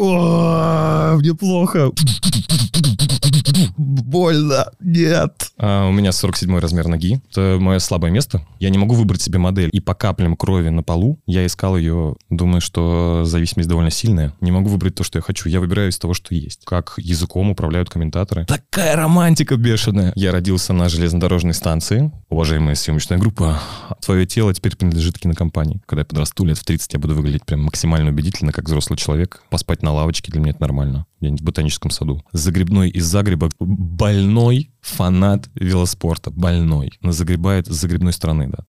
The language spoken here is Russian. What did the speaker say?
О, мне плохо. Больно. Нет. А, у меня 47 размер ноги. Это мое слабое место. Я не могу выбрать себе модель. И по каплям крови на полу я искал ее, думаю, что зависимость довольно сильная. Не могу выбрать то, что я хочу. Я выбираю из того, что есть. Как языком управляют комментаторы. Такая романтика бешеная. Я родился на железнодорожной станции. Уважаемая съемочная группа, твое тело теперь принадлежит кинокомпании. Когда я подрасту лет в 30, я буду выглядеть прям максимально убедительно, как взрослый человек. Поспать на лавочке для меня это нормально. Где-нибудь в ботаническом саду. Загребной из Загреба больной фанат велоспорта. Больной. Но загребает с загребной стороны, да.